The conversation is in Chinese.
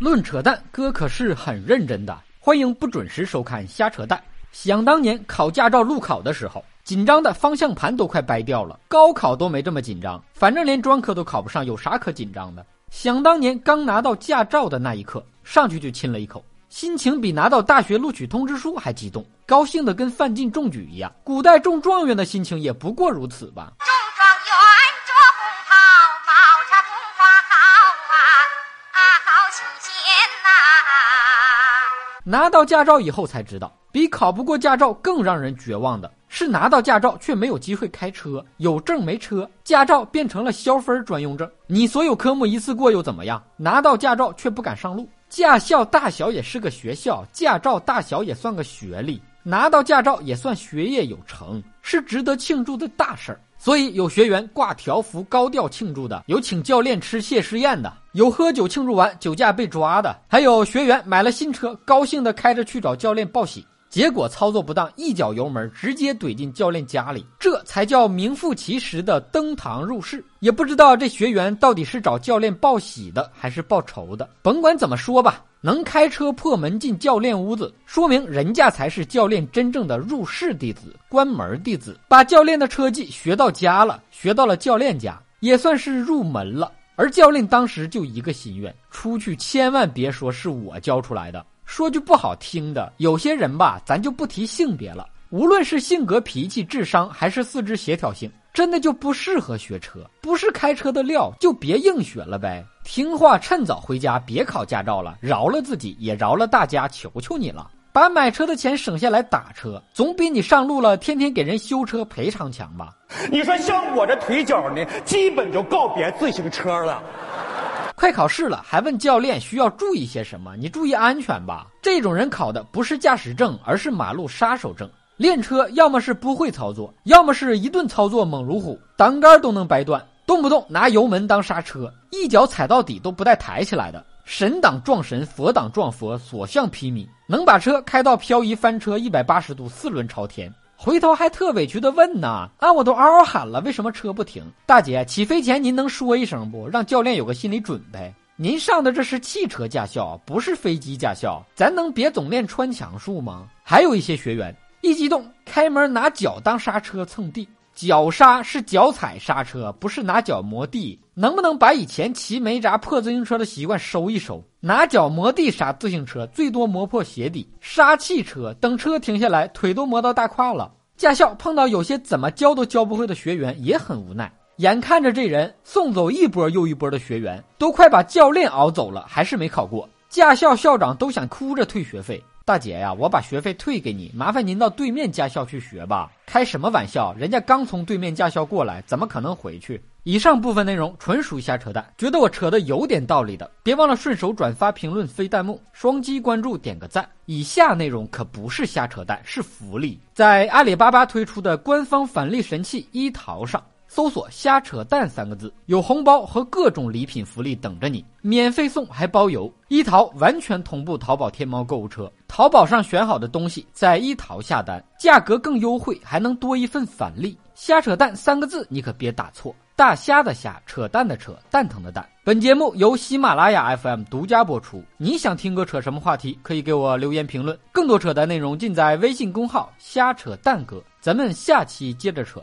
论扯淡，哥可是很认真的。欢迎不准时收看瞎扯淡。想当年考驾照路考的时候，紧张的方向盘都快掰掉了。高考都没这么紧张，反正连专科都考不上，有啥可紧张的？想当年刚拿到驾照的那一刻，上去就亲了一口，心情比拿到大学录取通知书还激动，高兴的跟范进中举一样。古代中状元的心情也不过如此吧。好新鲜呐！拿到驾照以后才知道，比考不过驾照更让人绝望的是拿到驾照却没有机会开车，有证没车，驾照变成了消分专用证。你所有科目一次过又怎么样？拿到驾照却不敢上路。驾校大小也是个学校，驾照大小也算个学历，拿到驾照也算学业有成，是值得庆祝的大事儿。所以有学员挂条幅高调庆祝的，有请教练吃谢师宴的，有喝酒庆祝完酒驾被抓的，还有学员买了新车，高兴的开着去找教练报喜。结果操作不当，一脚油门直接怼进教练家里，这才叫名副其实的登堂入室。也不知道这学员到底是找教练报喜的，还是报仇的。甭管怎么说吧，能开车破门进教练屋子，说明人家才是教练真正的入室弟子、关门弟子，把教练的车技学到家了，学到了教练家，也算是入门了。而教练当时就一个心愿：出去千万别说是我教出来的。说句不好听的，有些人吧，咱就不提性别了。无论是性格、脾气、智商，还是四肢协调性，真的就不适合学车，不是开车的料，就别硬学了呗。听话，趁早回家，别考驾照了，饶了自己，也饶了大家，求求你了。把买车的钱省下来打车，总比你上路了天天给人修车赔偿强吧？你说像我这腿脚呢，基本就告别自行车了。快考试了，还问教练需要注意些什么？你注意安全吧。这种人考的不是驾驶证，而是马路杀手证。练车要么是不会操作，要么是一顿操作猛如虎，挡杆都能掰断，动不动拿油门当刹车，一脚踩到底都不带抬起来的。神挡撞神，佛挡撞佛，所向披靡，能把车开到漂移翻车一百八十度，四轮朝天。回头还特委屈的问呢，啊，我都嗷嗷喊了，为什么车不停？大姐，起飞前您能说一声不，让教练有个心理准备？您上的这是汽车驾校，不是飞机驾校，咱能别总练穿墙术吗？还有一些学员一激动，开门拿脚当刹车蹭地，脚刹是脚踩刹车，不是拿脚磨地。能不能把以前骑煤渣破自行车的习惯收一收？拿脚磨地刹自行车，最多磨破鞋底；刹汽车，等车停下来，腿都磨到大胯了。驾校碰到有些怎么教都教不会的学员，也很无奈。眼看着这人送走一波又一波的学员，都快把教练熬走了，还是没考过。驾校校长都想哭着退学费。大姐呀，我把学费退给你，麻烦您到对面驾校去学吧。开什么玩笑？人家刚从对面驾校过来，怎么可能回去？以上部分内容纯属瞎扯淡，觉得我扯的有点道理的，别忘了顺手转发、评论、飞弹幕、双击关注、点个赞。以下内容可不是瞎扯淡，是福利。在阿里巴巴推出的官方返利神器一淘上，搜索“瞎扯淡”三个字，有红包和各种礼品福利等着你，免费送还包邮。一淘完全同步淘宝、天猫购物车，淘宝上选好的东西在一淘下单，价格更优惠，还能多一份返利。瞎扯淡三个字，你可别打错。大虾的虾，扯淡的扯，蛋疼的蛋。本节目由喜马拉雅 FM 独家播出。你想听哥扯什么话题？可以给我留言评论。更多扯淡内容尽在微信公号“瞎扯淡哥”。咱们下期接着扯。